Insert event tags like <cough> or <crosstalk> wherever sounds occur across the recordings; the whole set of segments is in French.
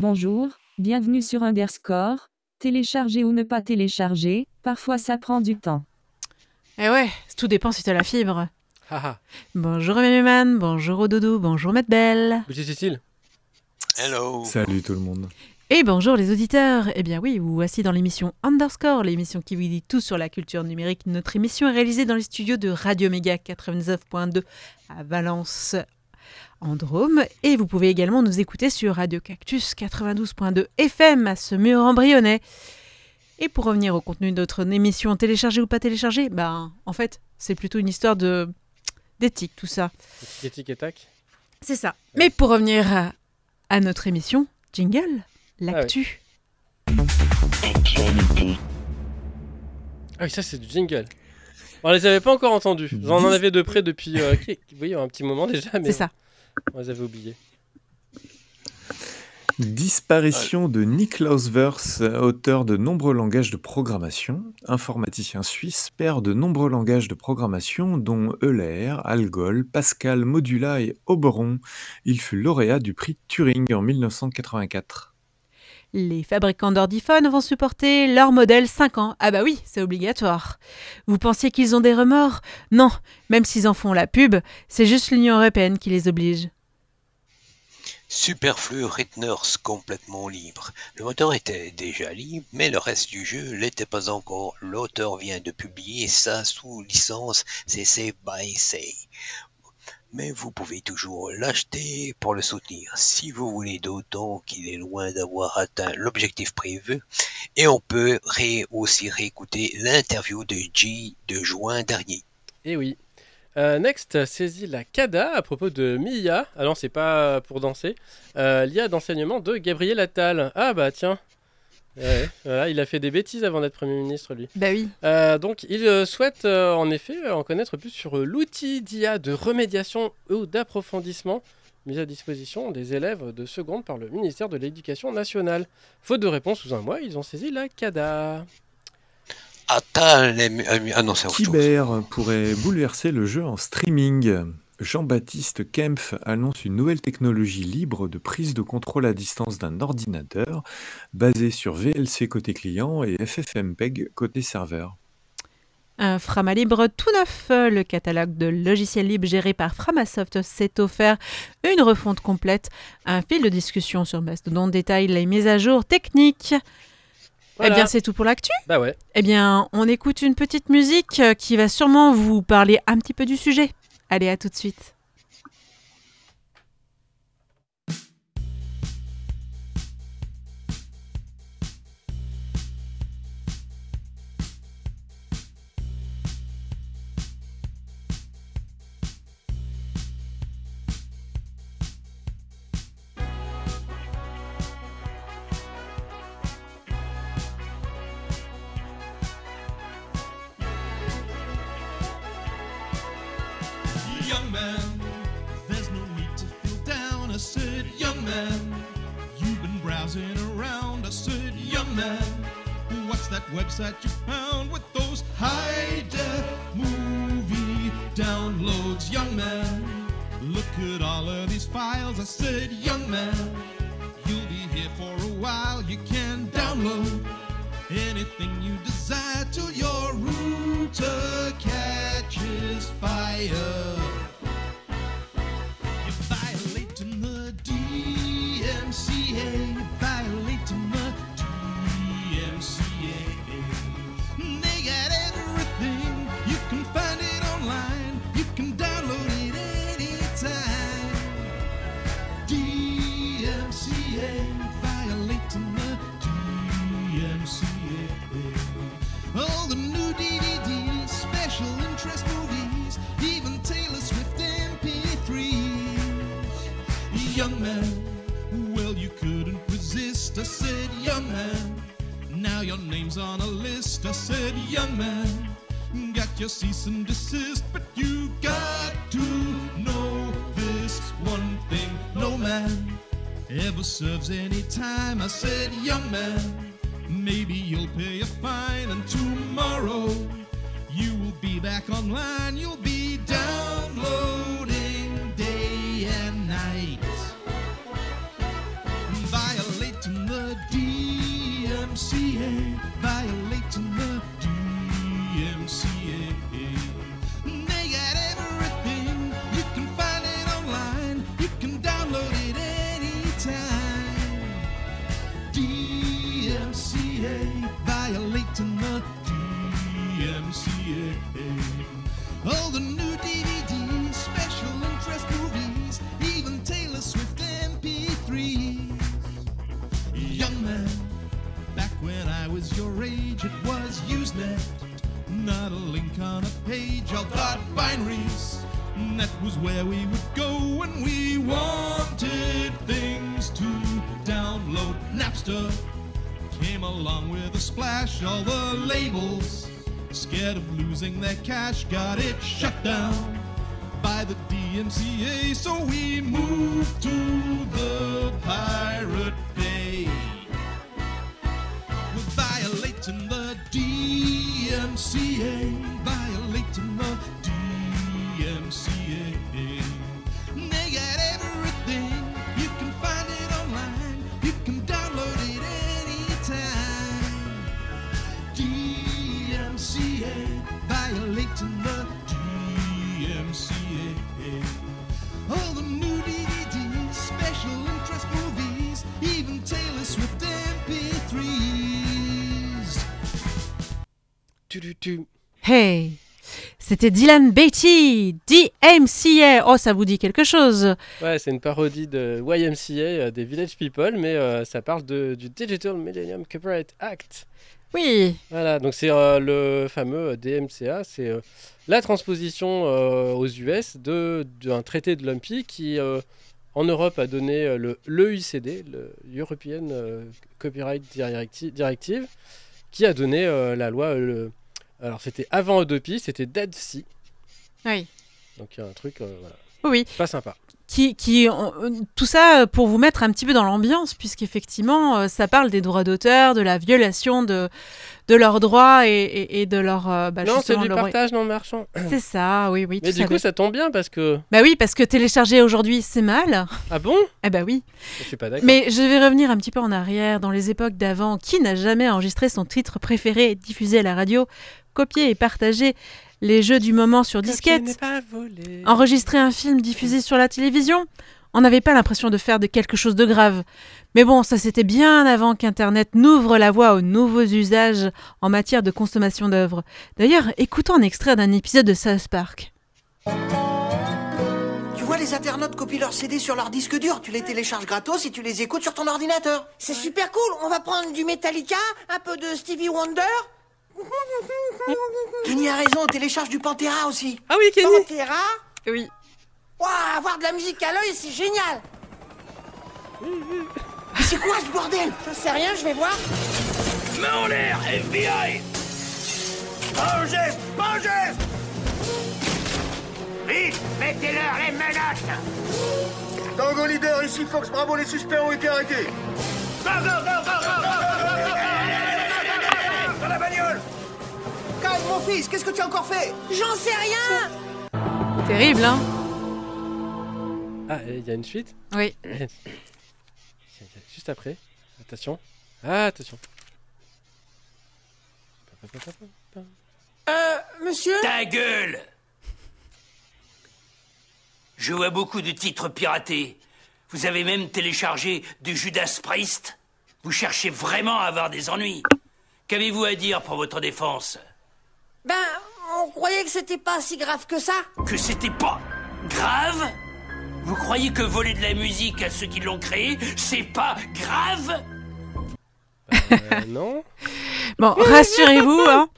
Bonjour, bienvenue sur Underscore. Télécharger ou ne pas télécharger, parfois ça prend du temps. Eh ouais, tout dépend si t'as la fibre. Haha. Bonjour Méméman, bonjour Doudou, bonjour Matt Belle. Monsieur Cécile Hello. Salut tout le monde. Et bonjour les auditeurs. Eh bien oui, vous voici dans l'émission Underscore, l'émission qui vous dit tout sur la culture numérique. Notre émission est réalisée dans les studios de Radio Méga 99.2 à Valence. En Drôme, et vous pouvez également nous écouter sur Radio Cactus 92.2 FM à ce mur embryonnais. Et pour revenir au contenu de notre émission, télécharger ou pas télécharger, ben en fait, c'est plutôt une histoire de d'éthique tout ça. Éthique et tac C'est ça. Mais pour revenir à, à notre émission, jingle, l'actu. Ah oui, ça c'est du jingle. On les avait pas encore entendus. On en avait de près depuis euh, oui, un petit moment déjà, mais C'est ça. Disparition de Niklaus Verse, auteur de nombreux langages de programmation, informaticien suisse, père de nombreux langages de programmation dont Euler, Algol, Pascal, Modula et Oberon. Il fut lauréat du prix Turing en 1984. Les fabricants d'ordiphones vont supporter leur modèle 5 ans. Ah bah oui, c'est obligatoire. Vous pensiez qu'ils ont des remords? Non, même s'ils en font la pub, c'est juste l'Union européenne qui les oblige. Superflu Retiners complètement libre. Le moteur était déjà libre, mais le reste du jeu l'était pas encore. L'auteur vient de publier ça sous licence CC by Say. Mais vous pouvez toujours l'acheter pour le soutenir si vous voulez d'autant qu'il est loin d'avoir atteint l'objectif prévu. Et on peut aussi réécouter l'interview de G de juin dernier. Et oui. Euh, Next saisit la CADA à propos de Mia. Ah c'est pas pour danser. Euh, L'IA d'enseignement de Gabriel Attal. Ah bah tiens. Ouais, voilà, il a fait des bêtises avant d'être Premier ministre, lui. Bah oui. Euh, donc, il euh, souhaite euh, en effet en connaître plus sur l'outil d'IA de remédiation ou d'approfondissement mis à disposition des élèves de seconde par le ministère de l'Éducation nationale. Faute de réponse sous un mois, ils ont saisi la CADA. Attal est a annoncé autre chose. Kyber pourrait bouleverser le jeu en streaming. Jean-Baptiste Kempf annonce une nouvelle technologie libre de prise de contrôle à distance d'un ordinateur basée sur VLC côté client et FFmpeg côté serveur. Un Frama Libre tout neuf. Le catalogue de logiciels libres géré par Framasoft s'est offert une refonte complète. Un fil de discussion sur Mastodon détaille les mises à jour techniques. Voilà. Eh bien, c'est tout pour l'actu. Bah ouais. Eh bien, on écoute une petite musique qui va sûrement vous parler un petit peu du sujet. Allez, à tout de suite. Anything you desire till your router catches fire. Name's on a list. I said, young man, got your cease and desist, but you got to know this one thing. No man ever serves any time. I said, young man, maybe you'll pay a fine, and tomorrow you will be back online. Not a link on a page. All dot binaries. That was where we would go when we wanted things to download. Napster came along with a splash. All the labels, scared of losing their cash, got it shut down by the DMCA. So we moved to the Pirate C-A Tu, tu, tu. Hey C'était Dylan Beatty, DMCA. Oh, ça vous dit quelque chose? Ouais, c'est une parodie de YMCA, euh, des Village People, mais euh, ça parle de, du Digital Millennium Copyright Act. Oui, Voilà, donc c'est euh, le fameux DMCA, c'est euh, la transposition euh, aux US de- d'un traité de l'UMPI qui, euh, en Europe, a donné le l'EUCD, le European euh, Copyright Directi- Directive, qui a donné euh, la loi. euh, le- alors, c'était avant Adopi, c'était Dead Sea, oui, donc il y a un truc, euh, voilà, oui. pas sympa. Qui, qui, euh, tout ça euh, pour vous mettre un petit peu dans l'ambiance, puisqu'effectivement, ça parle des droits d'auteur, de la violation de, de leurs droits et, et- et de leur. bah, non, c'est du leur- partage non marchand. C'est ça, oui, oui. Mais du coup, ça tombe bien parce que. Bah oui, parce que télécharger aujourd'hui, c'est mal. Ah bon? Eh bah oui. Je suis pas d'accord. Mais je vais revenir un petit peu en arrière, dans les époques d'avant. Qui n'a jamais enregistré son titre préféré diffusé à la radio, copié et partagé les jeux du moment sur Copier disquette, enregistrer un film diffusé sur la télévision On n'avait pas l'impression de faire de quelque chose de grave. Mais bon, ça c'était bien avant qu'Internet n'ouvre la voie aux nouveaux usages en matière de consommation d'œuvres. D'ailleurs, écoutons un extrait d'un épisode de South Park. Tu vois, les internautes copient leurs CD sur leur disque dur, tu les télécharges gratos et tu les écoutes sur ton ordinateur. C'est super cool. On va prendre du Metallica, un peu de Stevie Wonder. Kenny a raison, télécharge du Pantera aussi. Ah oui, Kenny Pantera. Oui. Waouh, avoir de la musique à l'œil, c'est génial. Mais c'est quoi ce bordel? Je sais rien, je vais voir. Main en l'air, FBI Pas un geste, pas un geste Vite, mettez-leur les menottes Tango leader, ici Fox Bravo, les suspects ont été arrêtés. Go, go, go, go, go, go, Mon fils, qu'est-ce que tu as encore fait? J'en sais rien. Terrible, hein? Ah, il y a une suite? Oui. <coughs> Juste après. Attention. Ah, attention. Euh, monsieur? Ta gueule Je vois beaucoup de titres piratés. Vous avez même téléchargé du Judas Priest? Vous cherchez vraiment à avoir des ennuis Qu'avez-vous à dire pour votre défense? On croyait que c'était pas si grave que ça? Que c'était pas grave? Vous croyez que voler de la musique à ceux qui l'ont créé, c'est pas grave? Euh, <laughs> non Bon, <laughs> rassurez-vous, hein,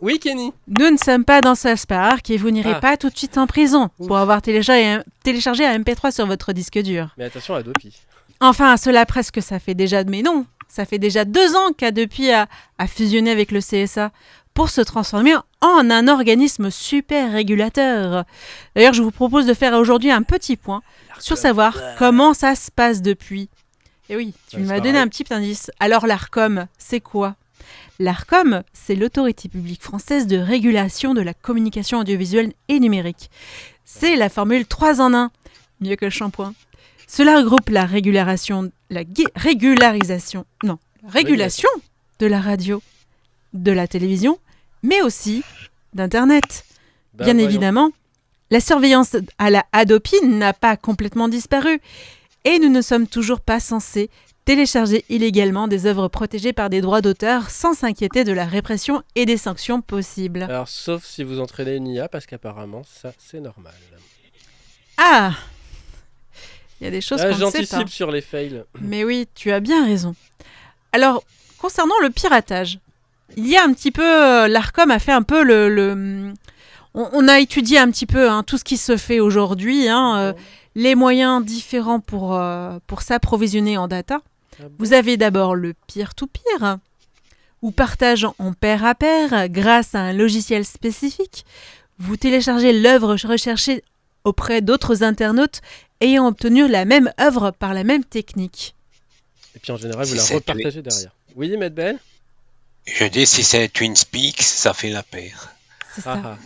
Oui, Kenny nous ne sommes pas dans South Park et vous n'irez Ah. pas tout de suite en prison Ouf. pour avoir téléchargé un, téléchargé un MP3 sur votre disque dur. Mais attention à Adopi. Enfin, cela presque, ça fait déjà... Mais non, ça fait déjà deux ans qu'Adopi a, a fusionné avec le CSA pour se transformer en un organisme super régulateur. D'ailleurs, je vous propose de faire aujourd'hui un petit point sur savoir comment ça se passe depuis. Et oui, tu m'as donné un petit indice. Alors l'ARCOM, c'est quoi? L'ARCOM, c'est l'autorité publique française de régulation de la communication audiovisuelle et numérique. C'est la formule 3 en 1, mieux que le shampoing. Cela regroupe la régulation, la régularisation, non, la régulation de la radio, de la télévision mais aussi d'Internet. Bah, Bien voyons. évidemment, la surveillance à la Hadopi n'a pas complètement disparu et nous ne sommes toujours pas censés télécharger illégalement des œuvres protégées par des droits d'auteur sans s'inquiéter de la répression et des sanctions possibles. Alors, sauf si vous entraînez une IA, parce qu'apparemment, ça, c'est normal. Ah Il y a des choses Ah, qu'on ne sait pas. J'anticipe sur les fails. Mais oui, tu as bien raison. Alors, concernant le piratage, il y a un petit peu... euh, L'ARCOM a fait un peu le... le- on, on a étudié un petit peu hein, tout ce qui se fait aujourd'hui, hein, euh, les moyens différents pour, euh, pour s'approvisionner en data. Ah bon Vous avez d'abord le peer-to-peer, ou partage en pair à pair grâce à un logiciel spécifique. Vous téléchargez l'œuvre recherchée auprès d'autres internautes ayant obtenu la même œuvre par la même technique. Et puis en général, vous la repartagez derrière. Oui, Maître Ben Je dis, si c'est Twin Peaks, ça fait la paire. C'est Ah, ça. ah.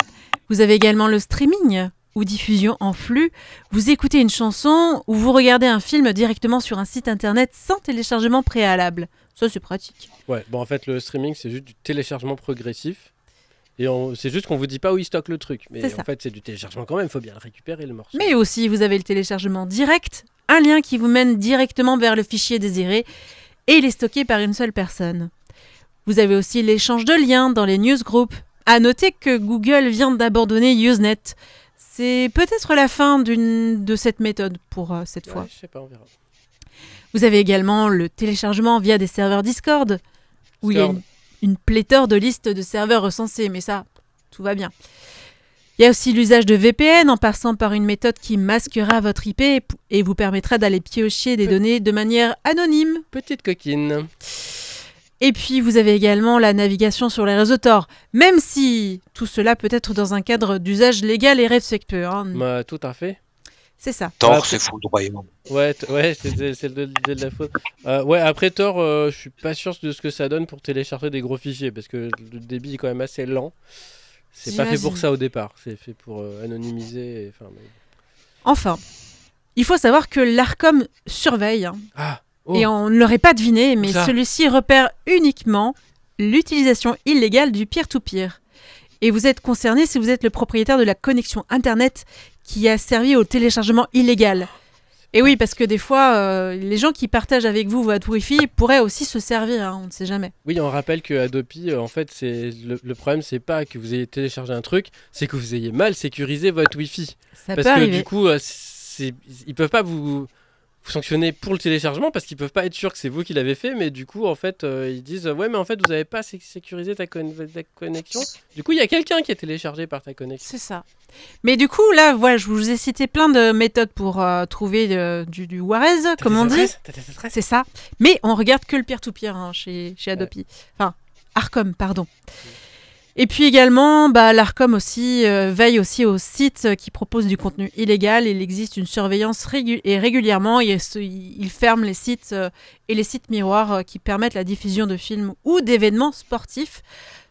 Vous avez également le streaming ou diffusion en flux. Vous écoutez une chanson ou vous regardez un film directement sur un site internet sans téléchargement préalable. Ça, c'est pratique. Ouais, bon, en fait, le streaming, c'est juste du téléchargement progressif. Et on- c'est juste qu'on vous dit pas où il stocke le truc. Mais C'est en ça. fait, c'est du téléchargement quand même. Il faut bien le récupérer, le morceau. Mais aussi, vous avez le téléchargement direct, un lien qui vous mène directement vers le fichier désiré et il est stocké par une seule personne. Vous avez aussi l'échange de liens dans les newsgroups. À noter que Google vient d'abandonner Usenet. C'est peut-être la fin d'une de cette méthode pour euh, cette Ouais, fois. je sais pas, on verra. Vous avez également le téléchargement via des serveurs Discord, où il y a une, une pléthore de listes de serveurs recensés, mais ça, tout va bien. Il y a aussi l'usage de VPN en passant par une méthode qui masquera votre IP et vous permettra d'aller piocher des Pe- données de manière anonyme. Petite coquine. Et puis vous avez également la navigation sur les réseaux Tor, même si tout cela peut être dans un cadre d'usage légal et respectueux. hein. Bah, tout à fait. C'est ça. Thor, Ah, c'est foudroyant. Ouais, t- ouais c'est de, de- de la faute. Euh, ouais, après Tor, euh, je suis pas sûr de ce que ça donne pour télécharger des gros fichiers parce que le débit est quand même assez lent. C'est pas fait pour ça au départ. C'est fait pour euh, anonymiser. et- Enfin, mais- Enfin, il faut savoir que l'ARCOM surveille hein, Ah oh. Et on ne l'aurait pas deviné, mais celui-ci repère uniquement l'utilisation illégale du peer-to-peer. Et vous êtes concerné si vous êtes le propriétaire de la connexion Internet qui a servi au téléchargement illégal. Et oui, parce que des fois, euh, les gens qui partagent avec vous votre Wi-Fi pourraient aussi se servir, hein, on ne sait jamais. Oui, on rappelle que Adopi, euh, en fait, c'est le, le problème, c'est pas que vous ayez téléchargé un truc, c'est que vous ayez mal sécurisé votre Wi-Fi. Ça parce peut que arriver. du coup, euh, ils peuvent pas vous, vous sanctionner pour le téléchargement parce qu'ils peuvent pas être sûrs que c'est vous qui l'avez fait, mais du coup, en fait, euh, ils disent ouais, mais en fait, vous avez pas sé- sécurisé ta, con- ta connexion. Du coup, il y a quelqu'un qui est téléchargé par ta connexion. C'est ça. Mais du coup, là, voilà, je vous ai cité plein de méthodes pour euh, trouver euh, du, du Warez, comme on dit. C'est ça. Mais on regarde que le peer-to-peer hein, chez, chez Adopi. Enfin, Arcom, pardon. Et puis également, bah, l'Arcom aussi euh, veille aussi aux sites qui proposent du contenu illégal. Il existe une surveillance régu- et régulièrement, il, il ferme les sites euh, et les sites miroirs euh, qui permettent la diffusion de films ou d'événements sportifs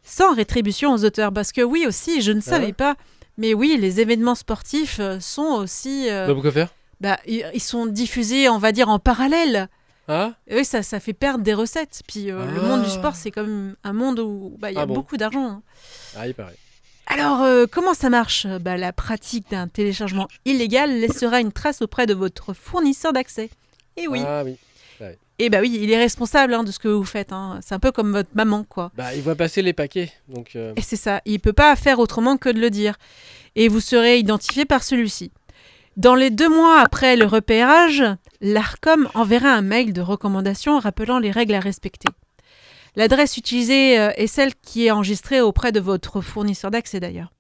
sans rétribution aux auteurs. Parce que oui aussi, je ne Ah savais ouais pas, mais oui, les événements sportifs sont aussi... Bah, pourquoi faire? bah, ils sont diffusés, on va dire, en parallèle. Ah Et oui, ça, ça fait perdre des recettes. Puis euh, le Ah. monde du sport, c'est quand même un monde où bah, il y a Ah bon. beaucoup d'argent. hein. Ah, il paraît. Alors, euh, comment ça marche? Bah, La pratique d'un téléchargement illégal laissera une trace auprès de votre fournisseur d'accès. Et oui. Ah oui. Et bah oui, il est responsable hein, de ce que vous faites. hein. C'est un peu comme votre maman, quoi. Bah, il voit passer les paquets, donc. euh, Et c'est ça, il peut pas faire autrement que de le dire. Et vous serez identifié par celui-ci. Dans les deux mois après le repérage, l'ARCOM enverra un mail de recommandation rappelant les règles à respecter. L'adresse utilisée euh, est celle qui est enregistrée auprès de votre fournisseur d'accès d'ailleurs.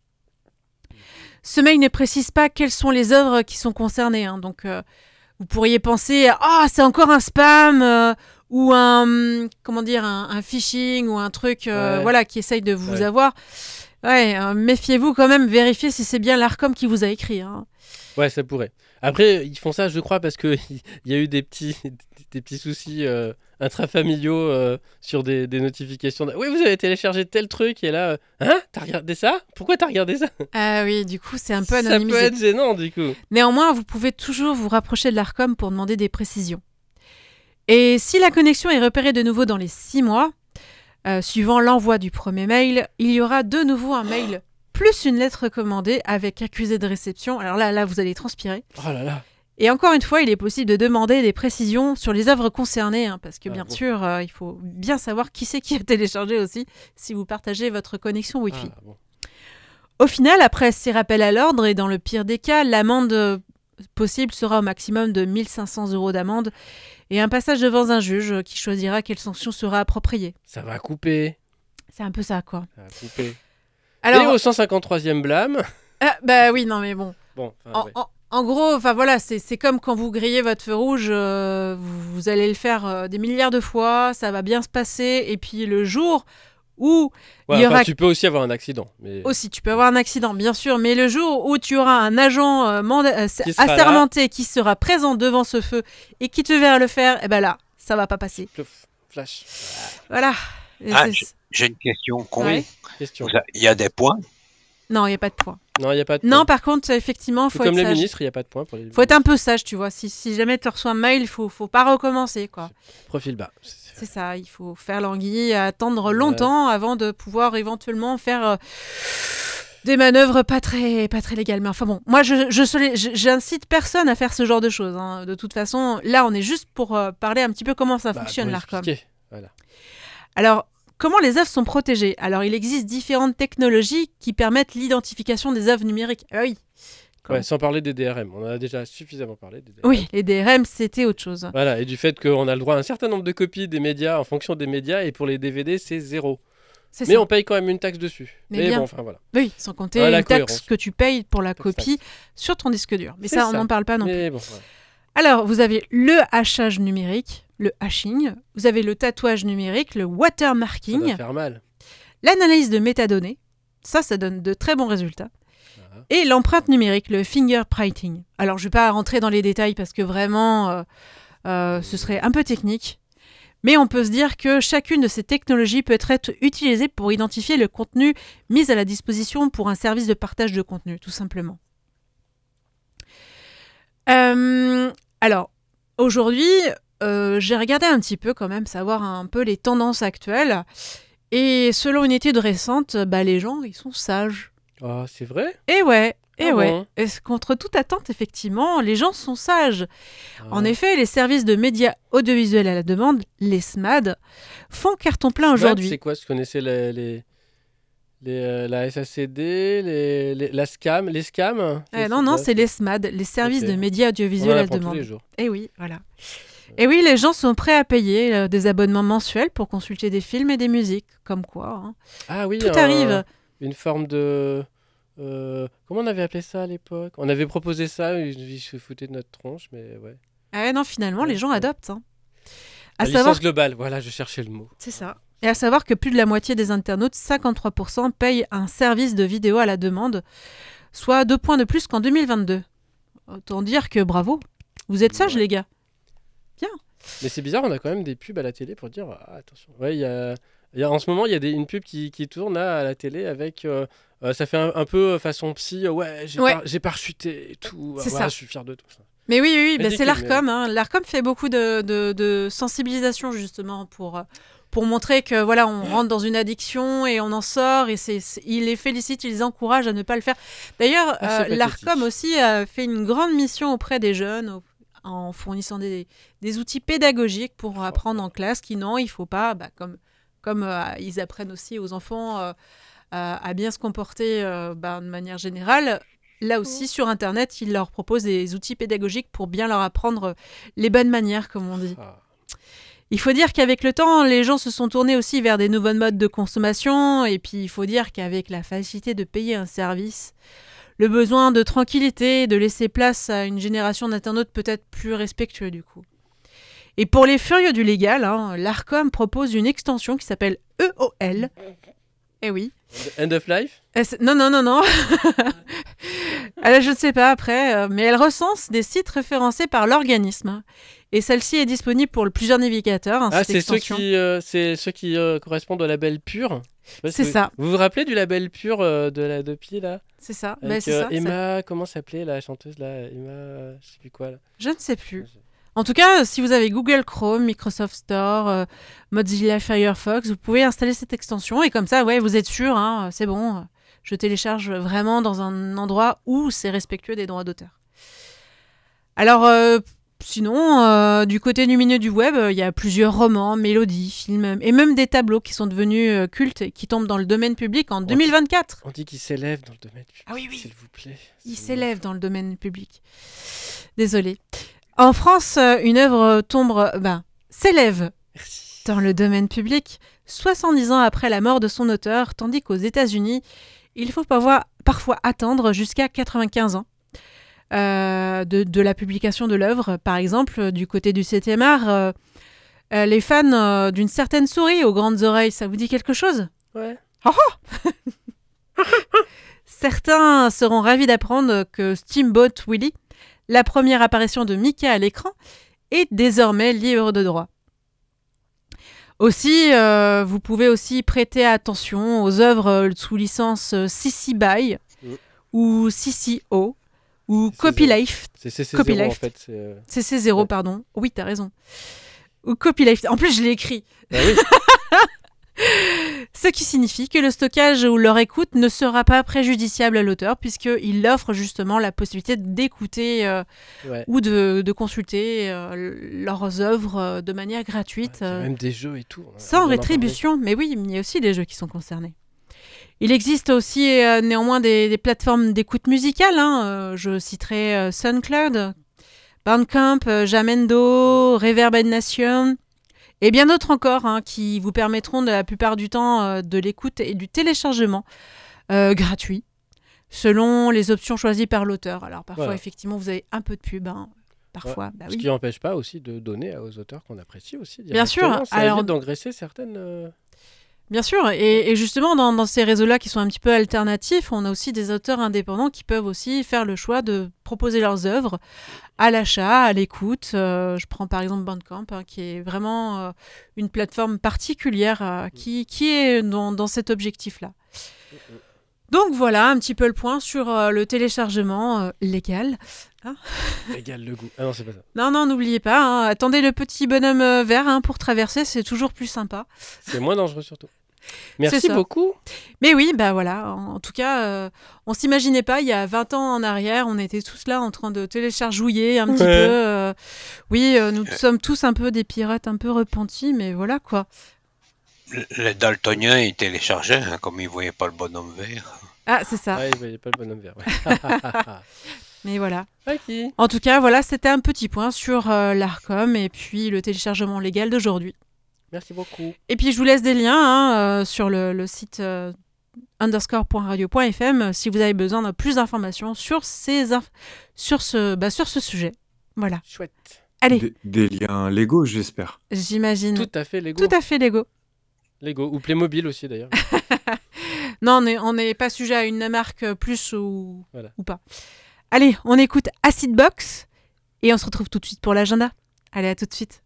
Ce mail ne précise pas quelles sont les œuvres qui sont concernées. hein. donc euh, vous pourriez penser ah c'est encore un spam euh, ou un hum, comment dire un, un phishing ou un truc euh, Ouais. voilà qui essaye de vous Ouais. avoir. Ouais, méfiez-vous quand même, vérifiez si c'est bien l'Arcom qui vous a écrit. hein. Ouais, ça pourrait. Après, ils font ça, je crois, parce qu'il <laughs> y a eu des petits, <laughs> des petits soucis euh, intrafamiliaux euh, sur des, des notifications. de- Oui, vous avez téléchargé tel truc, et là, euh, hein T'as regardé ça? Pourquoi t'as regardé ça? <laughs> Ah oui, du coup c'est un peu Ça peut anonymisé. être gênant, du coup. Néanmoins, vous pouvez toujours vous rapprocher de l'ARCOM pour demander des précisions. Et si la connexion est repérée de nouveau dans les six mois, suivant l'envoi du premier mail, il y aura de nouveau un mail plus une lettre recommandée avec accusé de réception. Alors là, là, vous allez transpirer. Oh là là. Et encore une fois, il est possible de demander des précisions sur les œuvres concernées, hein, parce que Ah bien bon. sûr, euh, il faut bien savoir qui c'est qui a téléchargé aussi, si vous partagez votre connexion Wi-Fi. Ah, bon. Au final, après ces rappels à l'ordre, et dans le pire des cas, l'amende euh, possible sera au maximum de 1500 euros d'amende et un passage devant un juge qui choisira quelle sanction sera appropriée. Ça va couper. C'est un peu ça, quoi. Ça va couper. Alors, Et au 153e blâme. ah, bah oui, non mais bon. Bon, En, ouais. en- en gros, enfin voilà, c'est c'est comme quand vous grillez votre feu rouge, euh, vous, vous allez le faire euh, des milliards de fois, ça va bien se passer, et puis le jour où Ouais, il y aura tu peux aussi avoir un accident. Mais... aussi, tu peux avoir un accident, bien sûr, mais le jour où tu auras un agent euh, manda- euh, Qui assermenté qui sera présent devant ce feu et qui te verra le faire, et ben là, ça va pas passer. Flash. Voilà. Et Ah, j'ai- une question con. Ouais. Question. Il y a des points? Non, il n'y a pas de point. Non, il a pas de. Non, par contre, effectivement, il Tout faut comme être les sage. ministres, il n'y a pas de point pour les faut être un peu sage, tu vois. Si, si jamais tu reçois un mail, il faut, faut pas recommencer, quoi. profil bas. C'est ça, il faut faire l'anguille, attendre longtemps avant de pouvoir éventuellement faire euh, des manœuvres pas très, pas très légales. Mais enfin bon, moi, je, je solé- je- j'incite personne à faire ce genre de choses. hein. De toute façon, là, on est juste pour euh, parler un petit peu comment ça Bah, fonctionne, l'ARCOM. Voilà. Alors, comment les œuvres sont protégées? Alors, il existe différentes technologies qui permettent l'identification des œuvres numériques. Ah oui. Ouais, sans parler des DRM. On en a déjà suffisamment parlé. Des DRM. Oui, les DRM, c'était autre chose. Voilà, et du fait qu'on a le droit à un certain nombre de copies des médias en fonction des médias, et pour les DVD, c'est zéro. Mais ça. on paye quand même une taxe dessus. Mais Mais, bien. bon, enfin voilà. Oui, sans compter Ouais, la taxe que tu payes pour la Taxe, copie sur ton disque dur. Mais ça, on n'en parle pas non plus. Bon, voilà. Alors, vous avez le hachage numérique, le hashing, vous avez le tatouage numérique, le ça watermarking, doit faire mal. l'analyse de métadonnées, ça, ça donne de très bons résultats, Voilà. et l'empreinte numérique, le fingerprinting. Alors, je ne vais pas rentrer dans les détails parce que vraiment, euh, euh, ce serait un peu technique. Mais on peut se dire que chacune de ces technologies peut être utilisée pour identifier le contenu mis à la disposition pour un service de partage de contenu, tout simplement. Euh, alors, aujourd'hui, euh, j'ai regardé un petit peu quand même, savoir un peu les tendances actuelles. Et selon une étude récente, bah, les gens, ils sont sages. Oh, c'est vrai? Et ouais, et Ah ouais. bon? Et c- contre toute attente, effectivement, les gens sont sages? En Ah. effet, les services de médias audiovisuels à la demande, les SMAD, font carton plein aujourd'hui. C'est quoi? Je connaissais les, les, les, euh, la SACD, les, les- la SCAM, les SCAM Eh non, non, c'est les SMAD, les services de médias audiovisuels en à la apprend tous demande. les jours. Et oui, voilà. Et oui, les gens sont prêts à payer euh, des abonnements mensuels pour consulter des films et des musiques, comme quoi. hein. Ah oui, Tout un- arrive. Une forme de. euh, comment on avait appelé ça à l'époque? On avait proposé ça, ils ils se foutaient de notre tronche, mais ouais. Ah ouais, non, finalement, les gens adoptent. hein. À La savoir licence globale, voilà, je cherchais le mot. C'est ça. Et à savoir que plus de la moitié des internautes, 53%, payent un service de vidéo à la demande, soit deux points de plus qu'en 2022. Autant dire que bravo. Vous êtes sages, Ouais. les gars. Mais c'est bizarre, on a quand même des pubs à la télé pour dire ah, attention. Ouais, il y a, il y a- en ce moment, il y a des, une pub qui, qui tourne là, à la télé avec. euh, euh, ça fait un, un peu façon psy. euh, ouais, j'ai Ouais. par- j'ai parachuté et tout. C'est ah, ça. Je suis fier de tout ça. Mais oui, oui, oui, bah, c'est l'ARCOM. hein. L'ARCOM fait beaucoup de, de- de sensibilisation, justement, pour, euh, pour montrer que voilà, on rentre dans une addiction et on en sort. Et c'est, c'est- ils les félicitent, ils les encouragent à ne pas le faire. D'ailleurs, Ah, c'est euh, l'ARCOM aussi a fait une grande mission auprès des jeunes en fournissant des, des outils pédagogiques pour apprendre en classe qui, non, il faut pas, bah, comme, comme euh, ils apprennent aussi aux enfants euh, à, à bien se comporter euh, bah, de manière générale. Là aussi, sur Internet, ils leur proposent des outils pédagogiques pour bien leur apprendre les bonnes manières, comme on dit. Ah. Il faut dire qu'avec le temps, les gens se sont tournés aussi vers des nouveaux modes de consommation. Et puis, il faut dire qu'avec la facilité de payer un service, le besoin de tranquillité, de laisser place à une génération d'internautes peut-être plus respectueux du coup. Et pour les furieux du légal, hein, l'ARCOM propose une extension qui s'appelle EOL. Eh oui. End of life? Non, non, non, non. <laughs> Alors, je ne sais pas après, euh, mais elle recense des sites référencés par l'organisme. Et celle-ci est disponible pour plusieurs navigateurs. hein, Ah, cette c'est ceux qui, euh, ceux qui euh, correspondent au label pur. C'est vous- ça. Vous vous rappelez du label pur euh, de la Dopi là? C'est ça. Avec euh, ça- Emma, comment s'appelait la chanteuse là? Emma, euh, je sais plus quoi là. Je ne sais plus. En tout cas, si vous avez Google Chrome, Microsoft Store, euh, Mozilla Firefox, vous pouvez installer cette extension et comme ça, ouais, vous êtes sûr, hein, c'est bon, euh, je télécharge vraiment dans un endroit où c'est respectueux des droits d'auteur. Alors, euh, sinon, euh, du côté lumineux du web, euh, il y a plusieurs romans, mélodies, films et même des tableaux qui sont devenus cultes et qui tombent dans le domaine public en 2024. On dit qu'il s'élève dans le domaine. Ah oui, oui. S'il vous plaît. Il s'élève dans le domaine public. Désolé. En France, une œuvre tombe, ben, s'élève dans le domaine public 70 ans après la mort de son auteur, tandis qu'aux États-Unis, il faut parfois, parfois attendre jusqu'à 95 ans. euh, de, de la publication de l'œuvre. Par exemple, du côté du 7e art, euh, euh, les fans d'une certaine souris aux grandes oreilles, ça vous dit quelque chose? Ouais. Oh oh <laughs> Certains seront ravis d'apprendre que Steamboat Willie, la première apparition de Mickey à l'écran, est désormais libre de droit. Aussi, euh, vous pouvez aussi prêter attention aux œuvres euh, sous licence CC BY Mm. ou CCO ou Copyleft. C'est CC0 en fait. c'est, euh, CC0, pardon. Oui, t'as raison. Ou Copyleft. En plus, je l'ai écrit. Ah oui. <laughs> Ce qui signifie que le stockage ou leur écoute ne sera pas préjudiciable à l'auteur puisqu'il offre justement la possibilité d'écouter euh, Ouais. ou de, de consulter euh, leurs œuvres euh, de manière gratuite. Euh, même des jeux et tout. en sans rétribution, mais oui, il y a aussi des jeux qui sont concernés. Il existe aussi néanmoins des, des plateformes d'écoute musicale. hein, je citerai SoundCloud, Bandcamp, Jamendo, Reverb Nation et bien d'autres encore hein, qui vous permettront de la plupart du temps euh, de l'écoute et du téléchargement euh, gratuit selon les options choisies par l'auteur. Alors parfois, Voilà. effectivement, vous avez un peu de pub. hein. Parfois, Ouais. bah Ce qui n'empêche pas aussi de donner aux auteurs qu'on apprécie aussi. Bien sûr. Ça alors- évite d'engraisser certaines. Bien sûr, et, et justement dans, dans ces réseaux-là qui sont un petit peu alternatifs, on a aussi des auteurs indépendants qui peuvent aussi faire le choix de proposer leurs œuvres à l'achat, à l'écoute. Euh, je prends par exemple Bandcamp, hein, qui est vraiment euh, une plateforme particulière euh, qui, qui est dans, dans cet objectif-là. Donc voilà un petit peu le point sur euh, le téléchargement euh, légal. Hein <laughs> Égale le goût. Ah non, c'est pas ça. non, non, n'oubliez pas, hein, attendez le petit bonhomme euh, vert hein, pour traverser, c'est toujours plus sympa. C'est moins dangereux surtout. C'est Merci beaucoup. Mais oui, bah voilà, en, en tout cas, euh, on s'imaginait pas, il y a 20 ans en arrière, on était tous là en train de téléchargouiller un petit Ouais. peu. euh, oui, euh, nous sommes tous un peu des pirates un peu repentis, mais voilà quoi. Le- Les daltoniens, ils téléchargeaient, hein, comme ils voyaient pas le bonhomme vert. Ah, c'est ça. Ah, il voyait pas le bonhomme vert. ouais. <laughs> <laughs> Mais voilà. Ok. En tout cas, voilà, c'était un petit point sur euh, l'ARCOM et puis le téléchargement légal d'aujourd'hui. Merci beaucoup. Et puis je vous laisse des liens hein, euh, sur le, le site euh, underscore.radio.fm euh, si vous avez besoin de plus d'informations sur, ces inf- sur, ce, bah, sur ce sujet. Voilà. Chouette. Allez, Des, des liens légaux, j'espère. j'imagine. Tout à fait Lego. Tout à fait Lego. Lego. Ou Playmobil aussi d'ailleurs. <laughs> Non, on n'est pas sujet à une marque plus ou, Voilà. ou pas. Allez, on écoute Acid Box et on se retrouve tout de suite pour l'agenda. Allez, à tout de suite.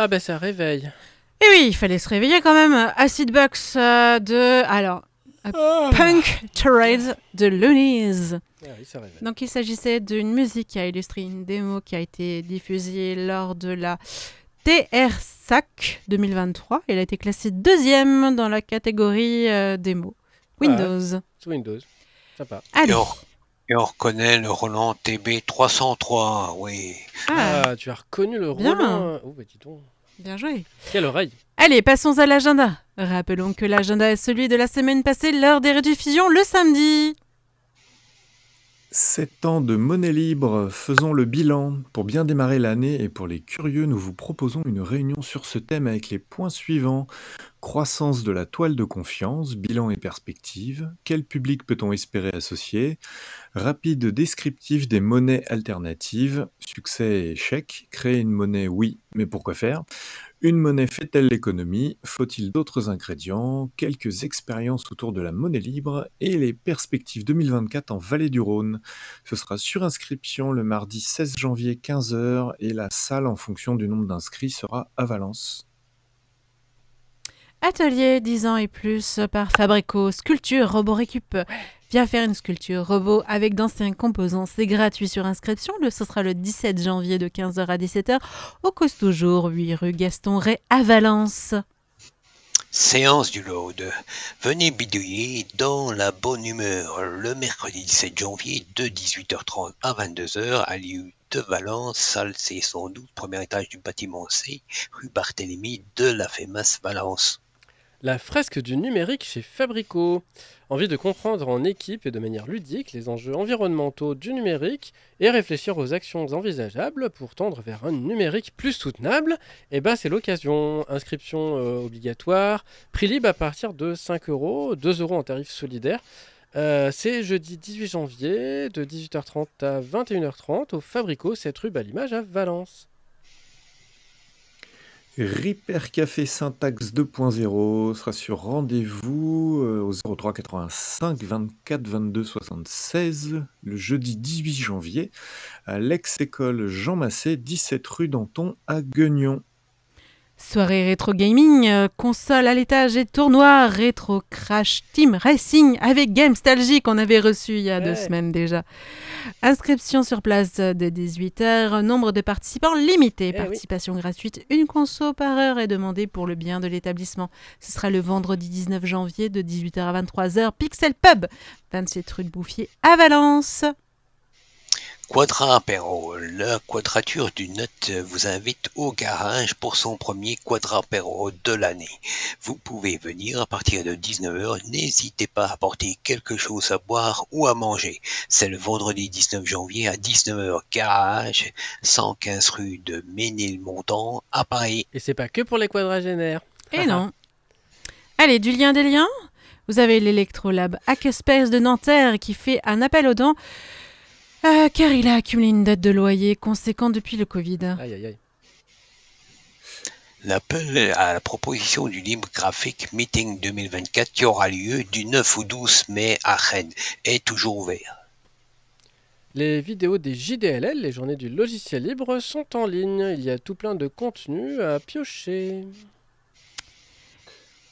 Ah bah ça réveille. Et oui, il fallait se réveiller quand même. Acid Box euh, de. Alors. euh, Punk Trade de Loonies. Ah oui, ça réveille. Donc il s'agissait d'une musique qui a illustré une démo qui a été diffusée lors de la TRSAC 2023. Elle a été classée deuxième dans la catégorie euh, démo. Windows. Sous Windows. Sympa. Allez. On, et on reconnaît le Roland TB303, oui. Ah, Ah, tu as reconnu le Bien. Roland. Oh bah dis donc. bien joué. Quelle oreille. Allez, passons à l'agenda. Rappelons que l'agenda est celui de la semaine passée, l'heure des rediffusions le samedi. 7 ans de monnaie libre, faisons le bilan. Pour bien démarrer l'année et pour les curieux, nous vous proposons une réunion sur ce thème avec les points suivants. Croissance de la toile de confiance, bilan et perspective. Quel public peut-on espérer associer? Rapide descriptif des monnaies alternatives. Succès et échec. Créer une monnaie, oui, mais pourquoi faire? Une monnaie fait-elle l'économie Faut-il d'autres ingrédients Quelques expériences autour de la monnaie libre et les perspectives 2024 en Vallée du Rhône. Ce sera sur inscription le mardi 16 janvier 15h et la salle en fonction du nombre d'inscrits sera à Valence. Atelier 10 ans et plus par Fabrico, sculpture, robot récup. Viens faire une sculpture robot avec d'anciens composants. C'est gratuit sur inscription. Le, ce sera le 17 janvier de 15h à 17h au Coste Jour, 8 rue Gaston Ray à Valence. Séance du Load. Venez bidouiller dans la bonne humeur le mercredi 17 janvier de 18h30 à 22h à lieu de Valence, salle C112, premier étage du bâtiment C, rue Barthélemy de la FEMAS Valence. La fresque du numérique chez Fabrico. Envie de comprendre en équipe et de manière ludique les enjeux environnementaux du numérique et réfléchir aux actions envisageables pour tendre vers un numérique plus soutenable Eh ben c'est l'occasion. Inscription euh, obligatoire, prix libre à partir de 5 euros, 2 euros en tarif solidaire. Euh, c'est jeudi 18 janvier de 18h30 à 21h30 au Fabrico, 7 rue Balimage à Valence. Ripper Café Syntax 2.0 sera sur rendez-vous euh, au 03 85 24 22 76 le jeudi 18 janvier à l'ex-école Jean Massé, 17 rue Danton à Guignon. Soirée rétro gaming, euh, console à l'étage et tournoi rétro crash team racing avec Gamestalgie qu'on avait reçu il y a deux semaines déjà. Inscription sur place de 18h, nombre de participants limité, Eh oui. participation gratuite, une conso par heure est demandée pour le bien de l'établissement. Ce sera le vendredi 19 janvier de 18h à 23h, Pixel Pub, 27 rue de Bouffier à Valence. Quadra Apéro, la quadrature du net vous invite au garage pour son premier Quadra Apéro de l'année. Vous pouvez venir à partir de 19h, n'hésitez pas à apporter quelque chose à boire ou à manger. C'est le vendredi 19 janvier à 19h, garage, 115 rue de Ménilmontant à Paris. Et c'est pas que pour les quadragénaires. Et non. <laughs> Allez, du lien des liens. Vous avez l'Electrolab Hackespace de Nanterre qui fait un appel aux dents euh, car il a accumulé une dette de loyer conséquente depuis le Covid. Aïe aïe aïe. L'appel à la proposition du Libre Graphic Meeting 2024 qui aura lieu du 9 au 12 mai à Rennes est toujours ouvert. Les vidéos des JDLL, les journées du logiciel libre, sont en ligne. Il y a tout plein de contenu à piocher.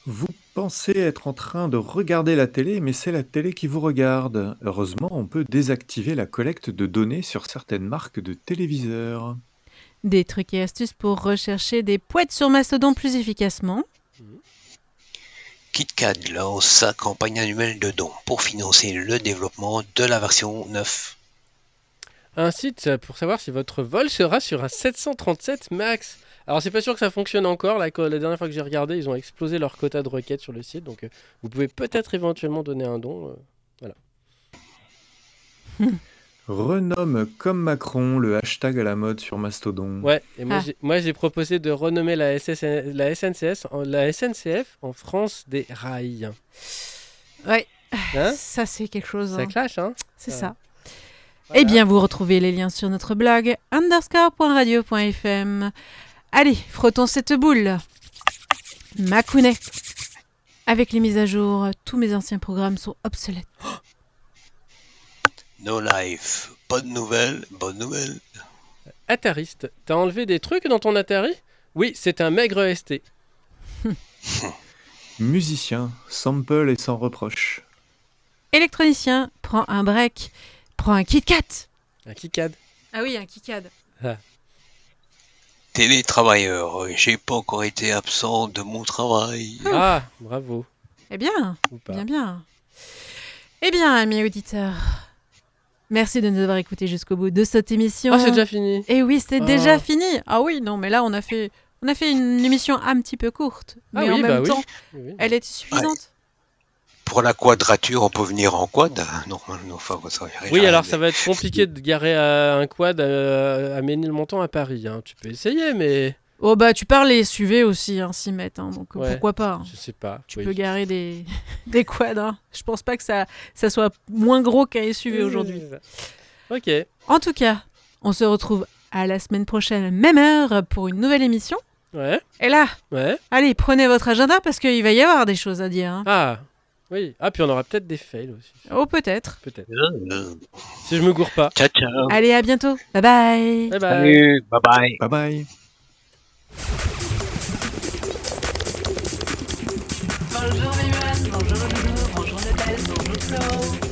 Vous pensez être en train de regarder la télé, mais c'est la télé qui vous regarde. Heureusement, on peut désactiver la collecte de données sur certaines marques de téléviseurs. Des trucs et astuces pour rechercher des poètes sur Mastodon plus efficacement. KitKat lance sa campagne annuelle de dons pour financer le développement de la version 9. Un site pour savoir si votre vol sera sur un 737 Max. Alors c'est pas sûr que ça fonctionne encore. La, la dernière fois que j'ai regardé, ils ont explosé leur quota de requêtes sur le site. Donc euh, vous pouvez peut-être éventuellement donner un don. euh, voilà. <laughs> Renomme comme Macron le hashtag à la mode sur Mastodon. Ouais, et moi Ah. j'ai- moi j'ai proposé de renommer la, SSN la, SNCF en France des rails. Ouais, Hein? Ça c'est quelque chose. Ça hein. clash, hein? C'est ça. Voilà. Eh bien, vous retrouvez les liens sur notre blog underscore.radio.fm. Allez, frottons cette boule. Macounet. Avec les mises à jour, tous mes anciens programmes sont obsolètes. <gasps> No Life. Bonne nouvelle, bonne nouvelle. Attariste, t'as enlevé des trucs dans ton Atari? Oui, c'est un maigre ST. <laughs> Musicien, sample et sans reproche. Électronicien, prends un break. Prends un Kit Kat. Un kikad. Ah oui, un Kit Kat. Télétravailleur, j'ai pas encore été absent de mon travail. Ah, bravo. Eh bien, Ou pas. bien, bien. Eh bien, amis auditeurs, merci de nous avoir écoutés jusqu'au bout de cette émission. Ah, c'est déjà fini. Eh oui, c'est Ah. déjà fini. Ah oui, non, mais là, on a fait, on a fait une émission un petit peu courte, Ah mais en oui, même bah oui. temps, Oui, elle était suffisante. Pour la quadrature, on peut venir en quad Normalement, enfin, Oui, alors ça va être compliqué de garer euh, un quad à, à Ménilmontant à Paris. hein. Tu peux essayer, mais Oh bah, tu parles les SUV aussi, hein, 6 mètres, hein, donc euh, Ouais. pourquoi pas. hein. je sais pas. Tu oui. peux garer des, <laughs> des quads. hein. Je pense pas que ça, ça soit moins gros qu'un SUV aujourd'hui. Ok. En tout cas, on se retrouve à la semaine prochaine, même heure, pour une nouvelle émission. Ouais. Et là, Ouais. allez, prenez votre agenda parce qu'il va y avoir des choses à dire. hein. Ah. Oui. Ah, puis on aura peut-être des fails aussi. Oh, peut-être. Peut-être. Si je me gourre pas. Ciao, ciao. Allez, à bientôt. Bye bye. Bye bye. Salut, bye bye. Bye bye. Bonjour bonjour bonjour bonjour Flo.